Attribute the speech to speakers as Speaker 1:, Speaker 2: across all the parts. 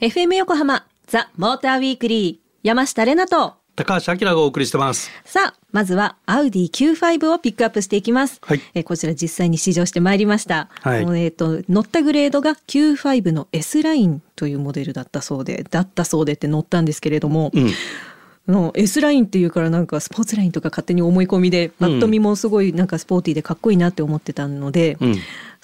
Speaker 1: FM 横浜ザ・モーターウィークリー山下れなと。
Speaker 2: 高橋明がお送りしてます。
Speaker 1: さあまずはアウディ Q5 をピックアップしていきます、
Speaker 2: はい。
Speaker 1: えーこちら実際に試乗してまいりました、
Speaker 2: はい。
Speaker 1: えー、と乗ったグレードが Q5 の S ラインというモデルだったそうでだったそうでって乗ったんですけれども、
Speaker 2: うん。
Speaker 1: の S ラインっていうからなんかスポーツラインとか勝手に思い込みでパッと見もすごいなんかスポーティーでかっこいいなって思ってたので、
Speaker 2: うん。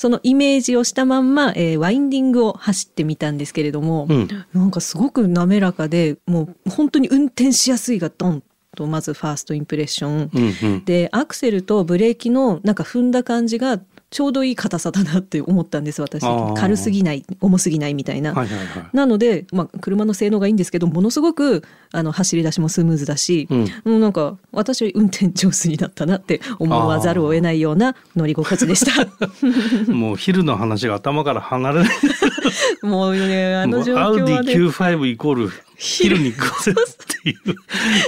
Speaker 1: そのイメージをしたまんま、えーワインディングを走ってみたんですけれども、
Speaker 2: うん
Speaker 1: なんかすごく滑らかでもう本当に運転しやすいがドンとまずファーストインプレッション、
Speaker 2: うん。うん。
Speaker 1: でアクセルとブレーキのなんか踏んだ感じがちょうどいい硬さだなって思ったんです私軽すぎない重すぎないみたいな。
Speaker 2: はいはいはい。
Speaker 1: なので、まあ、車の性能がいいんですけどものすごくあの走り出しもスムーズだし、
Speaker 2: うん
Speaker 1: もうなんか私は運転上手になったなって思わざるを得ないような乗り心地でした。
Speaker 2: もう昼の話が頭から離れない。
Speaker 1: もうねあの状
Speaker 2: アウディ
Speaker 1: 況はね。
Speaker 2: Q5 イコール昼にっていう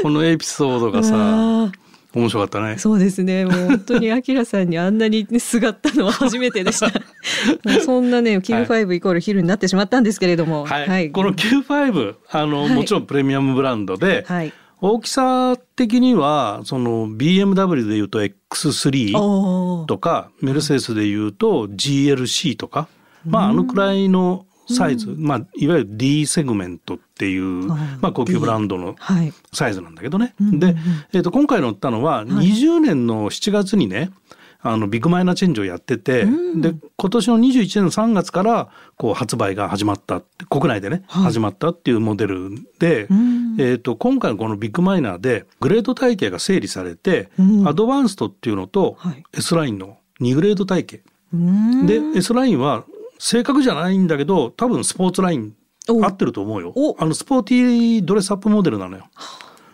Speaker 2: このエピソードがさ面白かったね。
Speaker 1: そうですね。もう本当にアキラさんにあんなにすがったのは初めてでした。そんなね Q5 イコール昼になってしまったんですけれども、
Speaker 2: はい。この Q5 あの、
Speaker 1: はい。
Speaker 2: もちろんプレミアムブランドで、
Speaker 1: はい。
Speaker 2: 大きさ的にはその BMW でいうと X3
Speaker 1: おー。
Speaker 2: とかメルセデスでいうと GLC とか、まああのくらいのサイズ、まあいわゆる D セグメントっていう、まあ高級ブランドの
Speaker 1: はい。
Speaker 2: サイズなんだけどね。
Speaker 1: うんうんうん。
Speaker 2: で、えー、と今回乗ったのは20年の7月にね、あのビッグマイナーチェンジをやってて、
Speaker 1: うん。
Speaker 2: で今年の21年の3月からこう発売が始まった国内でね、
Speaker 1: はい。
Speaker 2: 始まったっていうモデルで、
Speaker 1: うん。
Speaker 2: えー、と今回のこのビッグマイナーでグレード体系が整理されて、
Speaker 1: うん。
Speaker 2: アドバンストっていうのと
Speaker 1: はい。
Speaker 2: S ラインの2グレード体系、で S ラインは正確じゃないんだけど多分スポーツライン
Speaker 1: お
Speaker 2: 合ってると思うよ。
Speaker 1: お。
Speaker 2: あのスポーティードレスアップモデルなのよ。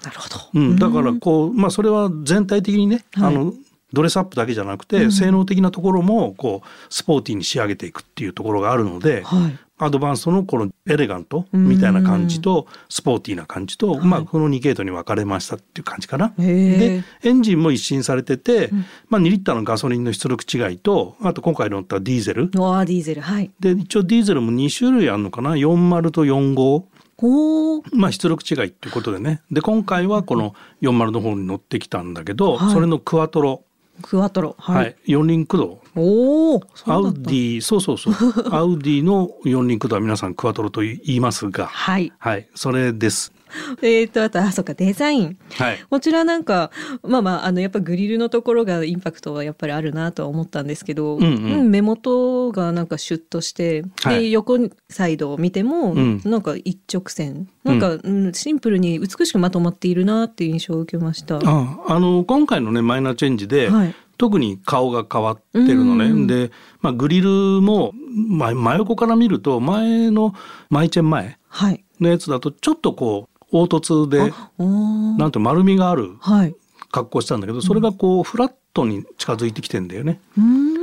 Speaker 1: なるほど。
Speaker 2: うん、だからこう、まあ、それは全体的にね、
Speaker 1: はい。
Speaker 2: あのドレスアップだけじゃなくて、性能的なところもこうスポーティーに仕上げていくっていうところがあるので、
Speaker 1: はい。
Speaker 2: アドバンストのこのエレガントみたいな感じとスポーティーな感じと、まあ、この2系統に分かれましたっていう感じかな。
Speaker 1: へー。
Speaker 2: でエンジンも一新されてて、まあ、2リッターのガソリンの出力違いとあと今回乗ったディーゼル。
Speaker 1: ノアディーゼル。はい。
Speaker 2: で一応ディーゼルも2種類あるのかな？40と45。
Speaker 1: おお。
Speaker 2: まあ出力違いっていうことでね。で今回はこの40の方に乗ってきたんだけど、
Speaker 1: はい。
Speaker 2: それのクワトロ、
Speaker 1: クワトロ。
Speaker 2: は
Speaker 1: はい。い。
Speaker 2: 四輪駆動。
Speaker 1: おお。
Speaker 2: アウディそうそうそう。アウディの四輪駆動は皆さんクワトロと言いますが。
Speaker 1: はい。
Speaker 2: はい。それです
Speaker 1: えっ、とあとあそうかデザイン。
Speaker 2: はい。
Speaker 1: こちらなんかまあまああのやっぱグリルのところがインパクトはやっぱりあるなとは思ったんですけど、
Speaker 2: うんうん。
Speaker 1: 目元がなんかシュッとして、で
Speaker 2: はい。
Speaker 1: 横サイドを見ても、
Speaker 2: うん。
Speaker 1: なんか一直線。なんか、うん。シンプルに美しくまとまっているなっていう印象を受けました。
Speaker 2: ああの今回のねマイナーチェンジで、
Speaker 1: はい。
Speaker 2: 特に顔が変わってるのね、
Speaker 1: うん。
Speaker 2: で、まあ、グリルも、まあ、真横から見ると前のマイチェン前
Speaker 1: はい。
Speaker 2: のやつだとちょっとこう凹凸でなんて丸みがある
Speaker 1: はい。
Speaker 2: 格好したんだけどそれがこうフラットに近づいてきてんだよね。
Speaker 1: うーん。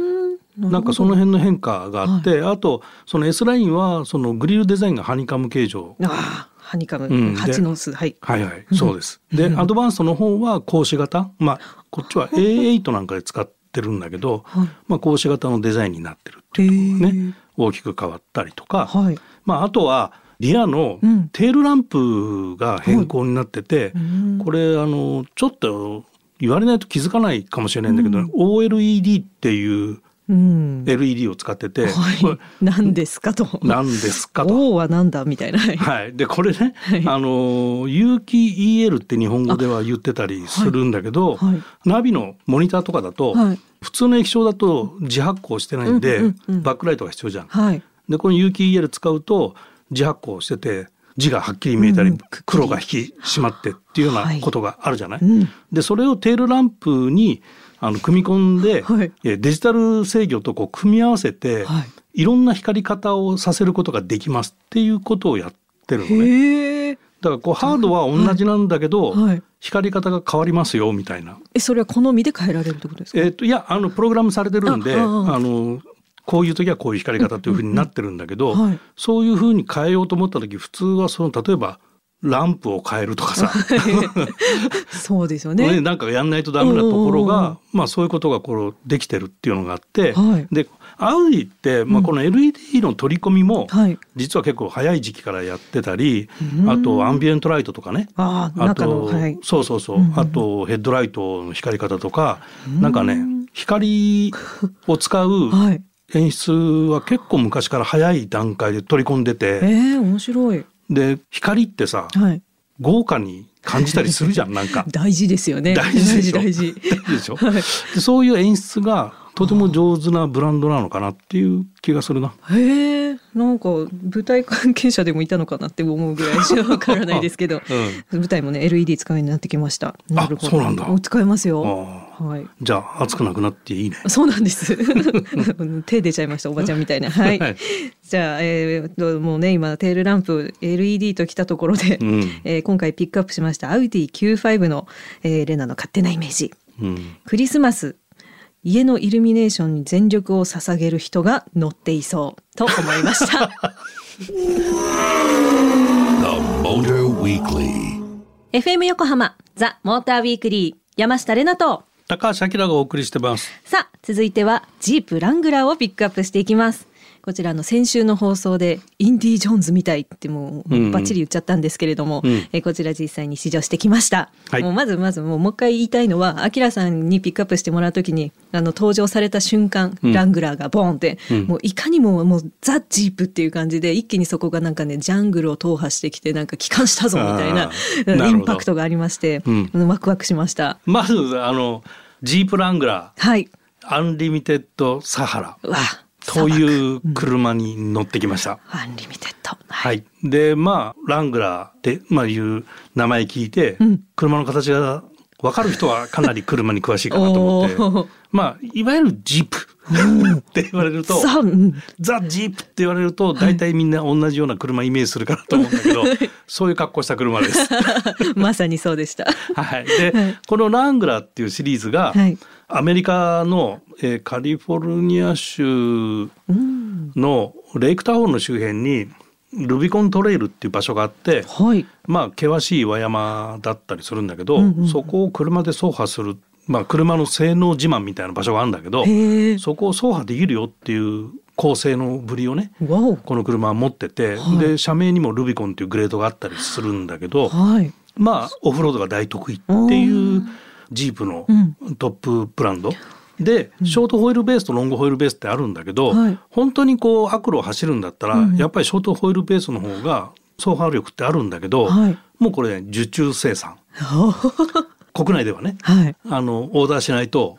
Speaker 2: なんかその辺の変化があって、あとその S ラインはそのグリルデザインがハニカム形状。
Speaker 1: ああ、ハニカム、
Speaker 2: うんで
Speaker 1: 蜂の巣、はい。
Speaker 2: はいはい、そうです。で、アドバンストの方は格子型。まあこっちは A8 なんかで使ってるんだけど、
Speaker 1: はい
Speaker 2: まあ格子型のデザインになってるっていうね、大きく変わったりとか、
Speaker 1: はい。
Speaker 2: まああとはリアの
Speaker 1: うん
Speaker 2: テールランプが変更になってて、
Speaker 1: うん
Speaker 2: これあのちょっと言われないと気づかないかもしれないんだけど、OLED っていう
Speaker 1: うん。
Speaker 2: LED を使ってて、こ
Speaker 1: はい。何ですかと。
Speaker 2: れ何ですかと。
Speaker 1: 王はなんだみたいな。はい
Speaker 2: はい、でこれね、
Speaker 1: はい
Speaker 2: あの有機 EL って日本語では言ってたりするんだけど、
Speaker 1: はいはい
Speaker 2: ナビのモニターとかだと、
Speaker 1: はい
Speaker 2: 普通の液晶だと自発光してないんで、バックライトが必要じゃん。
Speaker 1: はい。
Speaker 2: でこの有機 EL 使うと自発光してて字がはっきり見えたり、黒が引き締まってっていうよう
Speaker 1: は
Speaker 2: ない。ことがあるじゃない？
Speaker 1: うん。
Speaker 2: でそれをテールランプにあの組み込んで、
Speaker 1: はい。
Speaker 2: えデジタル制御とこう組み合わせて、
Speaker 1: はい。
Speaker 2: い、ろんな光り方をさせることができますっていうことをやってるのね。だからこうハードは同じなんだけど、光り方が変わりますよみたいな。
Speaker 1: え、それは好みで変えられるってことですか？
Speaker 2: えっ、といやあのプログラムされてるんであのこういう時はこういう光り方というふうになってるんだけど、
Speaker 1: はい。
Speaker 2: そういうふうに変えようと思った時普通はその例えばランプを変えるとかさ、
Speaker 1: そうですよね。
Speaker 2: ね、なんかやんないとダメなところ
Speaker 1: うんうんうん。
Speaker 2: が、まあそういうことがこうできてるっていうのがあって、
Speaker 1: はい。
Speaker 2: でアウディって、まあ、この LED の取り込みも、
Speaker 1: はい。
Speaker 2: 実は結構早い時期からやってたり、
Speaker 1: うん。
Speaker 2: あとアンビエントライトとかね、
Speaker 1: あ
Speaker 2: と、
Speaker 1: はい。
Speaker 2: そうそうそう、
Speaker 1: うんうん。
Speaker 2: あとヘッドライトの光り方とか、なんかね光を使う
Speaker 1: はい。
Speaker 2: 演出は結構昔から早い段階で取り込んで
Speaker 1: え
Speaker 2: て、
Speaker 1: え面白い。
Speaker 2: で光ってさ
Speaker 1: はい。
Speaker 2: 豪華に感じたりするじゃんなんか
Speaker 1: 大事ですよね。
Speaker 2: 大事でしょ
Speaker 1: 大事。
Speaker 2: 大事 でしょ
Speaker 1: はい
Speaker 2: でそういう演出がとても上手なブランドなのかなっていう気がするな。
Speaker 1: へえ、なんか舞台関係者でもいたのかなって思うぐらいしかわからないですけど、
Speaker 2: うん
Speaker 1: 舞台もね LED 使うようになってきました。なるほど。
Speaker 2: そうなんだ
Speaker 1: お使えますよ。
Speaker 2: あ
Speaker 1: はい。
Speaker 2: じゃあ熱くなくなっていいね。
Speaker 1: そうなんです。手出ちゃいましたおばちゃんみたいな。はい。
Speaker 2: はい
Speaker 1: じゃあ、えー、もうね今テールランプ LED ときたところで、
Speaker 2: うん
Speaker 1: えー今回ピックアップしましたアウディ Q5 の、えーレナの勝手なイメージ。
Speaker 2: うん
Speaker 1: クリスマス家のイルミネーションに全力を捧げる人が乗っていそうと思いました。
Speaker 3: The Motor Weekly.
Speaker 1: FM 横浜ザ・モーターウィークリー山下れなと
Speaker 2: 高橋明がお送りしてます。
Speaker 1: さあ続いてはジープラングラーをピックアップしていきますこちらの先週の放送でインディ・ジョーンズみたいってもう
Speaker 2: うんうん。
Speaker 1: バッチリ言っちゃったんですけれども、
Speaker 2: うん。
Speaker 1: えーこちら実際に試乗してきました、
Speaker 2: はい。
Speaker 1: もうまずまずもうもう一回言いたいのはアキラさんにピックアップしてもらうときにあの登場された瞬間、
Speaker 2: うん。
Speaker 1: ラングラーがボーンって、
Speaker 2: うん。
Speaker 1: もういかにももうザ・ジープっていう感じで一気にそこがなんかねジャングルを踏破してきてなんか帰還したぞみたいなインパクトがありまして、
Speaker 2: うん。
Speaker 1: ワクワクしました。
Speaker 2: まずあのジープラングラ
Speaker 1: はい。
Speaker 2: ーアンリミテッドサハラ。
Speaker 1: うわ
Speaker 2: という車に乗ってきました。
Speaker 1: アンリミテッド。
Speaker 2: はい。で、まあ、ラングラーって、まあ、いう名前聞いて、
Speaker 1: うん
Speaker 2: 車の形が分かる人はかなり車に詳しいかなと思ってまあ、いわゆるジープって言われると、ザ・ジープって言われると、大体みんな同じような車イメージするかなと思うんだけど、そういう格好した車です。
Speaker 1: まさにそうでした。
Speaker 2: はい。で、このラングラーっていうシリーズが、
Speaker 1: はい。
Speaker 2: アメリカの、えーカリフォルニア州
Speaker 1: うん。
Speaker 2: のレイクタウンの周辺にルビコントレイルっていう場所があって
Speaker 1: はい。
Speaker 2: まあ険しい岩山だったりするんだけど、
Speaker 1: うんうんうん
Speaker 2: そこを車で走破する、まあ、車の性能自慢みたいな場所があるんだけど。そこを走破できるよっていう高性能ぶりをね。この車は持ってて、
Speaker 1: はい
Speaker 2: で車名にもルビコンっていうグレードがあったりするんだけど
Speaker 1: はい。
Speaker 2: まあオフロードが大得意っていうジープの
Speaker 1: うん
Speaker 2: トップブランド。でショートホイールベースとロングホイールベースってあるんだけど、
Speaker 1: はい
Speaker 2: 本当にこう悪路を走るんだったら、
Speaker 1: うん
Speaker 2: やっぱりショートホイールベースの方が走破力ってあるんだけど、
Speaker 1: はい
Speaker 2: もうこれ受注生産国内ではね
Speaker 1: はい。
Speaker 2: あのオーダーしないと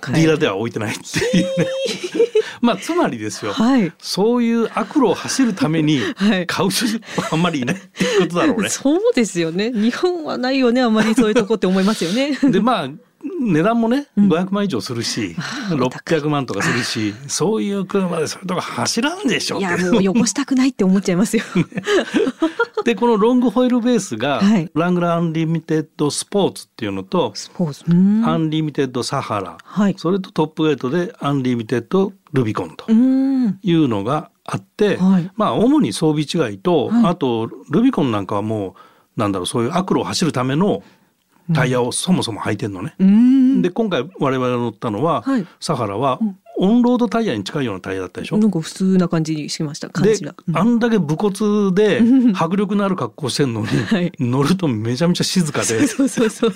Speaker 1: はい
Speaker 2: ディーラーでは置いてないっていうね まあつまりですよ、
Speaker 1: はい。
Speaker 2: そういう悪路を走るために
Speaker 1: はい
Speaker 2: 買う人はあんまりいないっていうことだろうね。
Speaker 1: そうですよね。日本はないよね。あんまりそういうとこって思いますよね。
Speaker 2: でまあ値段もね
Speaker 1: うん
Speaker 2: 500万以上するし、600万とかするしそういう車でそれとか走らんでしょって
Speaker 1: いや、もう汚したくないって思っちゃいますよ。
Speaker 2: でこのロングホイールベースが、
Speaker 1: はい
Speaker 2: ラングラーアンリミテッドスポーツっていうのと、
Speaker 1: スポーツ。うん
Speaker 2: アンリミテッドサハラ、
Speaker 1: はい。
Speaker 2: それとトップグレードでアンリミテッドルビコンと
Speaker 1: うん。
Speaker 2: いうのがあって、
Speaker 1: はい
Speaker 2: まあ主に装備違いと、
Speaker 1: はい
Speaker 2: あとルビコンなんかはもうなんだろうそういう悪路を走るためのタイヤをそもそも履いてんのね。
Speaker 1: うん。
Speaker 2: で今回我々が乗ったのは、
Speaker 1: はい
Speaker 2: サハラはオンロードタイヤに近いようなタイヤだったでしょ？
Speaker 1: なんか普通な感じにしました。感
Speaker 2: で
Speaker 1: じが。うん
Speaker 2: あんだけ武骨で迫力のある格好してんのに、
Speaker 1: はい
Speaker 2: 乗るとめちゃめちゃ静かで
Speaker 1: そうそうそう。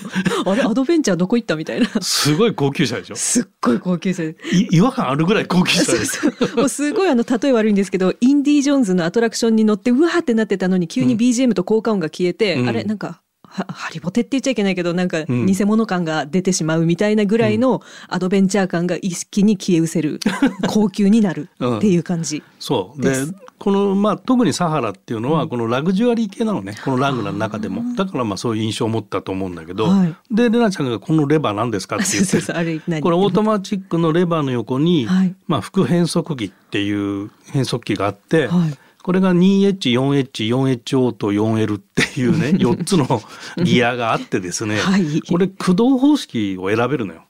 Speaker 1: あれ、アドベンチャーどこ行ったみたいな。
Speaker 2: すごい高級車でしょ？
Speaker 1: すっごい高級車
Speaker 2: 違和感あるぐらい高級車で す
Speaker 1: もうすごいあの例え悪いんですけどインディ・ジョーンズのアトラクションに乗ってうわーってなってたのに急に BGM と効果音が消えて、
Speaker 2: うん
Speaker 1: あれなんかはハリボテって言っちゃいけないけどなんか
Speaker 2: うん。
Speaker 1: 偽物感が出てしまうみたいなぐらいのアドベンチャー感が一気に消え失せる 高級になるっていう感じ。
Speaker 2: そう。でこのまあ特にサハラっていうのはこのラグジュアリー系なのね。このラングラーの中でも。だからまあそういう印象を持ったと思うんだけど、
Speaker 1: はい。
Speaker 2: でレナちゃんがこのレバー何ですかって言ってる。これオートマチックのレバーの横に、
Speaker 1: はい。
Speaker 2: まあ、副変速機っていう変速機があって、
Speaker 1: はい
Speaker 2: これが 2H4H4H オート 4L っていうね 4つのギアがあってですね、
Speaker 1: はい。
Speaker 2: これ駆動方式を選べるのよ。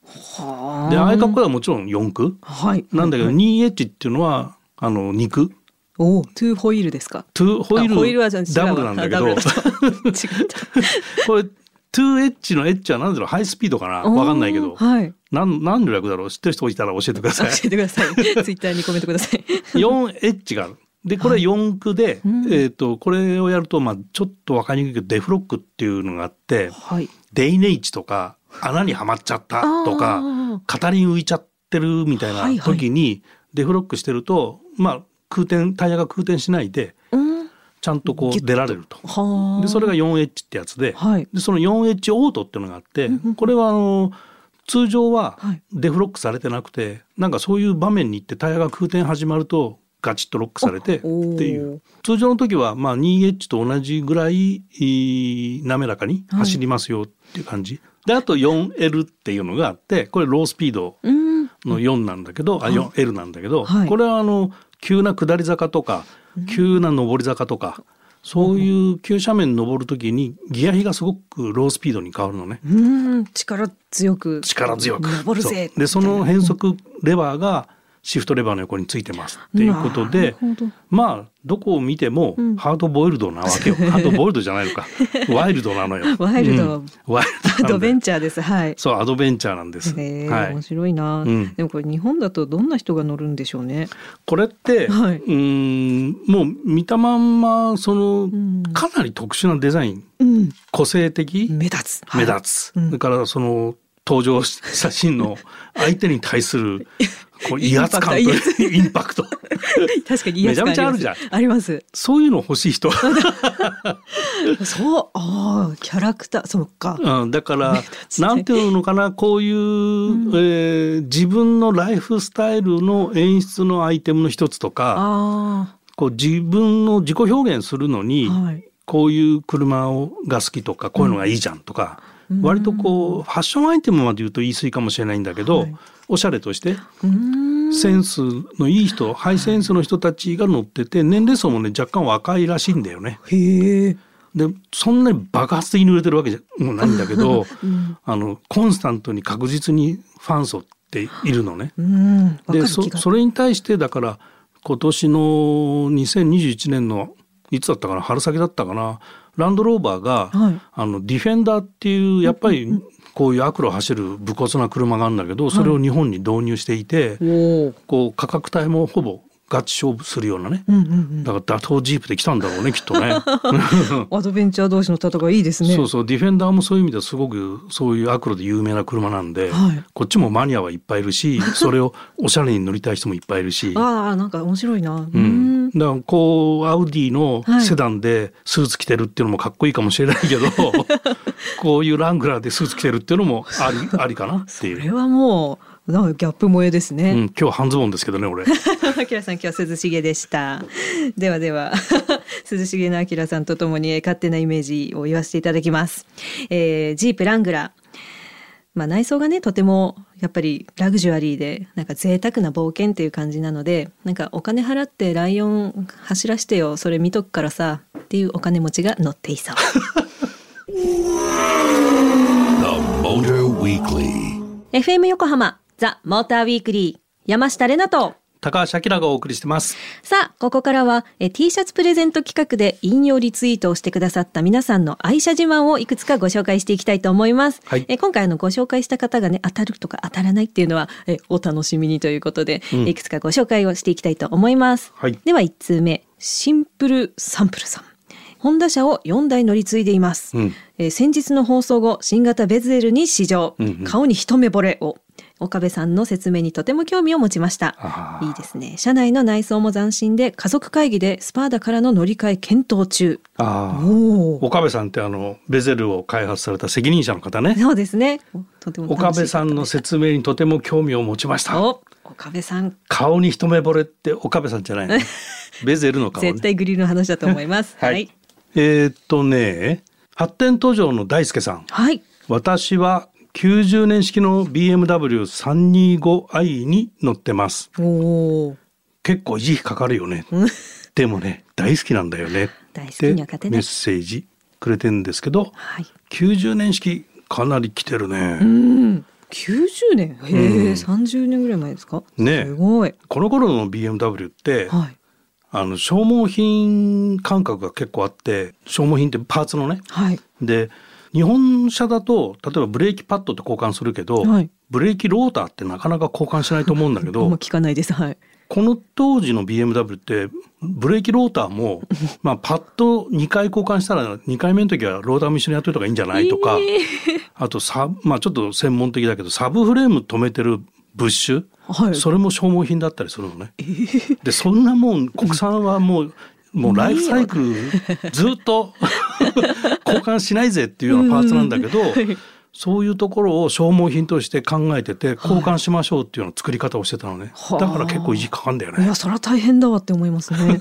Speaker 2: でああいう格好ではもちろん4駆。
Speaker 1: はい。
Speaker 2: なんだけど
Speaker 1: はい。
Speaker 2: 2H っていうのはあの2駆。
Speaker 1: おお、 two wheel ですか？
Speaker 2: two ホイ
Speaker 1: あホイールは
Speaker 2: Wなんだけど。
Speaker 1: 違った。
Speaker 2: これトゥーエッジのエッジは何だろう？ハイスピードかな？わかんないけど。
Speaker 1: はい。
Speaker 2: なん何の略だろう？知ってる人いたら教えてください。
Speaker 1: 教えてください。ツイッターにコメントください。
Speaker 2: 4H があるでこれ4駆で、
Speaker 1: うん
Speaker 2: えっ、とこれをやるとまあちょっとわかりにくいけどデフロックっていうのがあって
Speaker 1: はい。
Speaker 2: デイネイチとか穴にはまっちゃったとか
Speaker 1: あ
Speaker 2: 片輪浮いちゃってるみたいな時にデフロックしてると、まあ空転タイヤが空転しないで
Speaker 1: ーうん。
Speaker 2: ちゃんとこう出られると。
Speaker 1: はあ。
Speaker 2: でそれが 4H ってやつで,、
Speaker 1: はい。
Speaker 2: でその 4H オートっていうのがあって
Speaker 1: うんうん
Speaker 2: これはあの通常は
Speaker 1: はい
Speaker 2: デフロックされてなくてなんかそういう場面に行ってタイヤが空転始まるとガチッとロックされてって
Speaker 1: お
Speaker 2: いう。通常の時はまあ 2H と同じぐらいいい滑らかに走りますよっていう感じ、であと 4L っていうのがあってこれロースピード
Speaker 1: うん。
Speaker 2: の4なんだけど、あ 4L なんだけど、
Speaker 1: はい。
Speaker 2: これはあの急な下り坂とか急な上り坂とか、そういう急斜面登る時にギア比がすごくロースピードに変わるのね。
Speaker 1: うん。力強く。
Speaker 2: 力強く。
Speaker 1: 登るぜ。
Speaker 2: でその変速レバーがシフトレバーの横についてますっていうことでまあどこを見ても
Speaker 1: うん。
Speaker 2: ハードボイルドなわけよ、ハードボイルドじゃないのか。ワイルドなのよ。
Speaker 1: ワイルド。
Speaker 2: うん。ワイル
Speaker 1: アド
Speaker 2: ドなんで
Speaker 1: ベンチャーです。はい。
Speaker 2: そうアドベンチャーなんです、
Speaker 1: へえ、
Speaker 2: はい。
Speaker 1: 面、白いな、
Speaker 2: うん。
Speaker 1: でもこれ日本だとどんな人が乗るんでしょうね。
Speaker 2: これって、
Speaker 1: はい。う
Speaker 2: ーんもう見たまんまその、
Speaker 1: ん。
Speaker 2: かなり特殊なデザイン。
Speaker 1: うん。
Speaker 2: 個性的、
Speaker 1: 目立つ。
Speaker 2: 目立つ、
Speaker 1: うん。
Speaker 2: だからその登場写真の相手に対する こう威圧感と
Speaker 1: インパクト。確かに
Speaker 2: めちゃめちゃあるじゃん。
Speaker 1: あります。
Speaker 2: そういうの欲しい人、
Speaker 1: そう、ああ、キャラクター、そうか。
Speaker 2: うん、だからなんていうのかなこういう、えー自分のライフスタイルの演出のアイテムの一つとか
Speaker 1: あ
Speaker 2: こう自分の自己表現するのに、
Speaker 1: あ、はい。
Speaker 2: こういう車をが好きとかこういうのがいいじゃんとか、
Speaker 1: うん
Speaker 2: 割とこうファッションアイテムまで言うと言い過ぎかもしれないんだけど、
Speaker 1: はい
Speaker 2: おしゃれとして。センスのいい人ハイセンスの人たちが乗ってて年齢層もね若干若いらしいんだよね。
Speaker 1: へえ。
Speaker 2: でそんなに爆発的に売れてるわけじゃもうないんだけど、
Speaker 1: うん。
Speaker 2: あのコンスタントに確実にファン層っているのね。でそそれに対してだから今年の2021年のいつだったかな春先だったかなランドローバーが、
Speaker 1: はい
Speaker 2: あのディフェンダーっていうやっぱりこういう悪路を走る武骨な車があるんだけどそれを日本に導入していて、
Speaker 1: おお。
Speaker 2: こう価格帯もほぼガチ勝負するようなね
Speaker 1: うんうんうん。
Speaker 2: だから打倒ジープで来たんだろうねきっとね。
Speaker 1: アドベンチャー同士の戦いいいですね。
Speaker 2: そうそうディフェンダーもそういう意味ではすごくそういう悪路で有名な車なんで、
Speaker 1: はい
Speaker 2: こっちもマニアはいっぱいいるしそれをおしゃれに乗りたい人もいっぱいいるし。
Speaker 1: ああ、なんか面白いな。う
Speaker 2: うん、だからこうアウディの
Speaker 1: はい
Speaker 2: セダンでスーツ着てるっていうのもかっこいいかもしれないけど、こういうラングラーでスーツ着てるっていうのもありありかなって
Speaker 1: そ
Speaker 2: いう。
Speaker 1: れはもう、なんかギャップ萌えです
Speaker 2: う
Speaker 1: ね。
Speaker 2: ん、今日半ズボンですけどね俺。
Speaker 1: あきらさん今日は涼しげでした。ではでは 涼しげなあきらさんとともにえー勝手なイメージを言わせていただきます。えージープラングラー。まあ内装がねとてもやっぱりラグジュアリーでなんか贅沢な冒険っていう感じなのでなんかお金払ってライオン走らしてよそれ見とくからさっていうお金持ちが乗っていそう。FM 横浜ザ・モーターウィークリー山下れなと
Speaker 2: 高橋明がお送りしてます。
Speaker 1: さあ、ここからはえ T シャツプレゼント企画で引用リツイートをしてくださった皆さんの愛車自慢をいくつかご紹介していきたいと思います。
Speaker 2: はい
Speaker 1: え今回あのご紹介した方がね、当たるとか当たらないっていうのはえお楽しみにということで、
Speaker 2: うん
Speaker 1: いくつかご紹介をしていきたいと思います。
Speaker 2: はい
Speaker 1: では1通目、シンプルサンプルさん。ホンダ車を4台乗り継いでいます。
Speaker 2: うん
Speaker 1: えー先日の放送後、新型ベゼルに試乗、
Speaker 2: うんうん
Speaker 1: 顔に一目惚れを。岡部さんの説明にとても興味を持ちましたいいですね。車内の内装も斬新で、家族会議でスパーダからの乗り換え検討中。
Speaker 2: 岡部さんってあのベゼルを開発された責任者の方ね。
Speaker 1: そうですね。
Speaker 2: 岡部さんの説明にとても興味を持ちました。
Speaker 1: お、岡部さん、
Speaker 2: 顔に一目惚れって岡部さんじゃないの。ベゼルの顔ね。
Speaker 1: 絶対グリルの話だと思います。
Speaker 2: はい。えーっとね、発展途上の大輔さん。
Speaker 1: はい。
Speaker 2: 私は90年式の BMW325i に乗ってます。結構維持費かかるよね。
Speaker 1: うん
Speaker 2: でもね、大好きなんだよね。
Speaker 1: 大好きには勝てない
Speaker 2: メッセージくれてるんですけど、
Speaker 1: はい。
Speaker 2: 90年式かなり来てるね。
Speaker 1: うん。90年へえ、
Speaker 2: うん
Speaker 1: 30年ぐらい前ですか？
Speaker 2: ね
Speaker 1: すごい。
Speaker 2: この頃の BMW って、
Speaker 1: はい。
Speaker 2: あの消耗品感覚が結構あって消耗品ってパーツのね
Speaker 1: はい
Speaker 2: で日本車だと例えばブレーキパッドって交換するけど、
Speaker 1: はい。
Speaker 2: ブレーキローターってなかなか交換しないと思うんだけど
Speaker 1: 聞かないです。はい。
Speaker 2: この当時の BMW ってブレーキローターもまあパッド2回交換したら2回目の時はローターも一緒にやっといた方がいいんじゃないとか、あとサまあちょっと専門的だけどサブフレーム止めてるブッシュ、
Speaker 1: はい。
Speaker 2: それも消耗品だったりするのね。でそんなもん国産はもうもうライフサイクルずっと 交換しないぜっていうようなパーツなんだけど、そういうところを消耗品として考えてて交換しましょうっていうような作り方をしてたのね。
Speaker 1: はあ。
Speaker 2: だから結構維持かかんだよね。
Speaker 1: いや。それは大変だわって思いますね。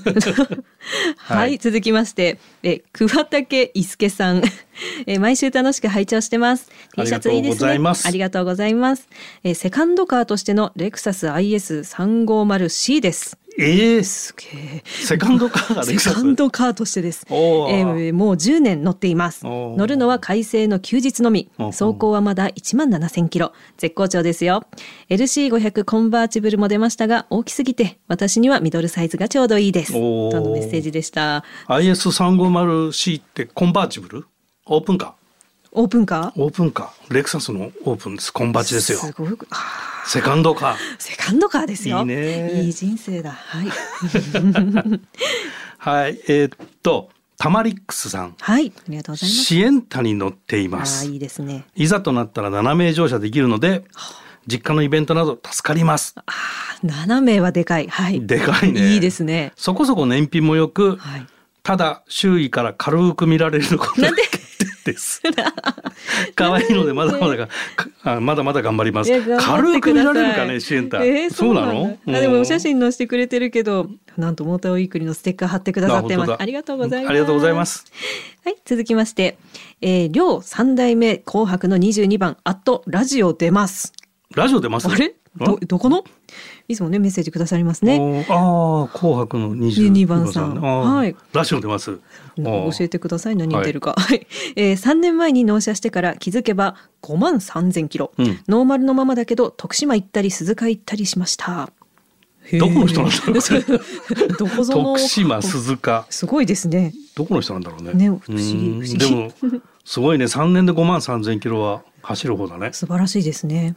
Speaker 1: はい、
Speaker 2: はい。
Speaker 1: 続きましてえ桑竹伊助さん。え毎週楽しく拝聴してます。T シャツいいですね
Speaker 2: ありがとうございます。
Speaker 1: ありがとうございます。えセカンドカーとしてのレクサス IS350C です
Speaker 2: ええ
Speaker 1: すげえ
Speaker 2: セカンドカー
Speaker 1: セカンドカーとしてです。えーもう10年乗っています。乗るのは快晴の休日のみ。走行はまだ1万7000キロ。絶好調ですよ。LC500 コンバーチブルも出ましたが、大きすぎて私にはミドルサイズがちょうどいいです。とのメッセージでした。
Speaker 2: IS350C ってコンバーチブル？オープンカー？
Speaker 1: オープンカー？
Speaker 2: オープンカーレクサスのオープンですコンバチですよ
Speaker 1: すごい。あー
Speaker 2: セカンドカー
Speaker 1: セカンドカーですよ。
Speaker 2: いいね
Speaker 1: いい人生だ。はい。
Speaker 2: はいえーっとタマリックスさん
Speaker 1: はい。ありがとうございます。
Speaker 2: シエンタに乗っています
Speaker 1: いいですね。
Speaker 2: いざとなったら7名乗車できるので実家のイベントなど助かります
Speaker 1: ああ、7名はでかい。はい。
Speaker 2: でかいね
Speaker 1: いいですね。
Speaker 2: そこそこ燃費もよく、
Speaker 1: はい。
Speaker 2: ただ周囲から軽く見られることが
Speaker 1: なんで？
Speaker 2: です。可愛いのでまだまだが、まだまだ頑張ります軽く見られるかねシエンタ。
Speaker 1: えー
Speaker 2: そうな
Speaker 1: だ
Speaker 2: の？
Speaker 1: あでもお写
Speaker 2: うん
Speaker 1: 真載せてくれてるけど、なんとモーターウィークリーのステッカー貼ってくださってます。
Speaker 2: あ
Speaker 1: りがとうございます。
Speaker 2: ありがとうございま。す。
Speaker 1: はい、続きまして、えー、両三代目紅白の22番、アットラジオ出ます。
Speaker 2: ラジオ出ます？
Speaker 1: あれ？ど、どこの？いつもね、メッセージくださりますね。
Speaker 2: ああ紅白の二十
Speaker 1: 22番さんはい
Speaker 2: ラジオ出ます。
Speaker 1: 教えてください。何言ってるか。はい。えー、3年前に納車してから気づけば5万3000キロ。
Speaker 2: うん
Speaker 1: ノーマルのままだけど、徳島行ったり、鈴鹿行ったりしました。
Speaker 2: どこの人なんだろう
Speaker 1: どこぞの。
Speaker 2: 徳島鈴鹿
Speaker 1: すごいですね。
Speaker 2: どこの人なんだろうね。
Speaker 1: ね不思議
Speaker 2: うん
Speaker 1: 不思議
Speaker 2: でもすごいね三年で五万三千キロは走る方だね。
Speaker 1: 素晴らしいですね。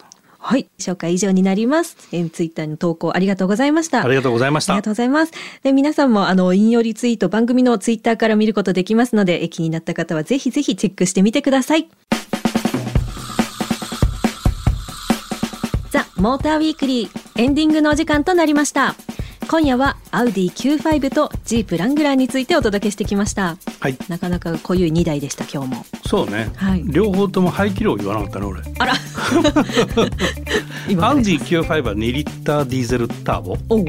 Speaker 1: はい、紹介以上になります。えー、ツイッターの投稿ありがとうございました。
Speaker 2: ありがとうございました
Speaker 1: ありがとうございます。で、皆さんもあの引用リツイート番組のツイッターから見ることできますので、え気になった方はぜひぜひチェックしてみてください。ザ・モーターウィークリーエンディングのお時間となりました。今夜はアウディ Q5 とジープラングラーについてお届けしてきました。
Speaker 2: はい。
Speaker 1: なかなか濃ゆい2台でした今日も。
Speaker 2: そうね。
Speaker 1: はい
Speaker 2: 両方とも排気量言わなかったね俺。
Speaker 1: あら
Speaker 2: アウディ Q5 は2リッターディーゼルターボ。
Speaker 1: おお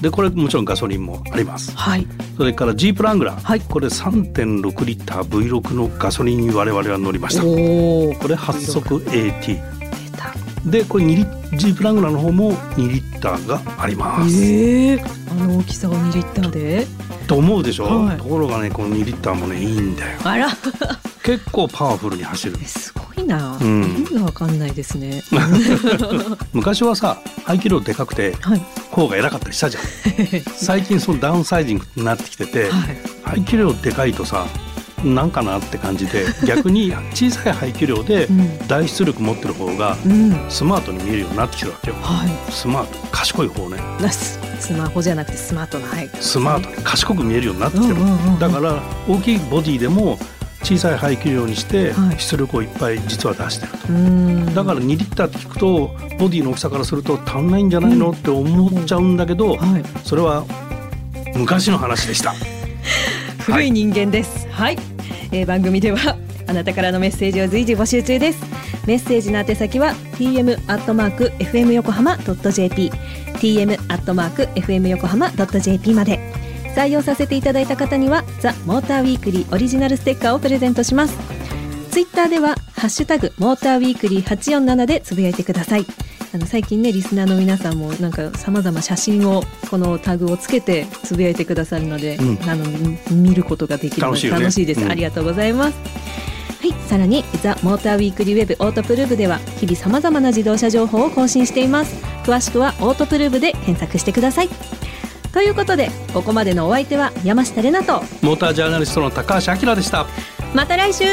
Speaker 2: でこれもちろんガソリンもあります。
Speaker 1: はい
Speaker 2: それからジープラングラー、
Speaker 1: はい
Speaker 2: これ3.6リッター V6 のガソリンに我々は乗りました。
Speaker 1: おお
Speaker 2: これ8速 AT でこれ2リジープラングラーの方も2リッターがあります。
Speaker 1: ええあの大きさが2リッターで。
Speaker 2: と思うでしょ、
Speaker 1: はい。
Speaker 2: ところがねこの2リッターもねいいんだよ。
Speaker 1: あら。
Speaker 2: 結構パワフルに走る。
Speaker 1: すごいな、
Speaker 2: うん。
Speaker 1: 意味がわかんないですね。
Speaker 2: 昔はさ排気量でかくて
Speaker 1: はい。
Speaker 2: 方が偉かったりしたじゃん。最近そのダウンサイジングになってきてて、
Speaker 1: はい。
Speaker 2: 排気量でかいとさなんかなって感じで 逆に小さい排気量で
Speaker 1: うん。
Speaker 2: 大出力持ってる方が
Speaker 1: うん。
Speaker 2: スマートに見えるようになってきてるわけよ。
Speaker 1: はい。
Speaker 2: スマート。賢い方ね。
Speaker 1: なススマホじゃなくてスマートなはい。
Speaker 2: スマートに賢く見えるようになってきてる、だから大きいボディでも小さい排気量にして
Speaker 1: はい。
Speaker 2: 出力をいっぱい実は出してると。
Speaker 1: うーん。
Speaker 2: だから2リッターって聞くとボディの大きさからすると足んないんじゃないのって思っちゃうんだけど、
Speaker 1: はい。
Speaker 2: それは昔の話でした。
Speaker 1: 古い人間です。はい、えー番組ではあなたからのメッセージを随時募集中です。メッセージの宛先は tm アットマーク fm 横浜ドット jp tm アットマーク fm 横浜ドット jp まで。採用させていただいた方にはザ・モーターウィークリーオリジナルステッカーをプレゼントします。ツイッターではハッシュタグモーターウィークリー847でつぶやいてくださいあの最近ねリスナーの皆さんもなんかさまざま写真をこのタグをつけてつぶやいてくださるので、
Speaker 2: うん。
Speaker 1: あの見ることができるので楽しいです、
Speaker 2: うん
Speaker 1: ありがとうございます。はい、さらにザ・モーターウィークリーウェブオートプルーブでは日々さまざまな自動車情報を更新しています。詳しくはオートプルーブで検索してください。ということでここまでのお相手は山下れなと
Speaker 2: モータージャーナリストの高橋明でした。
Speaker 1: また来週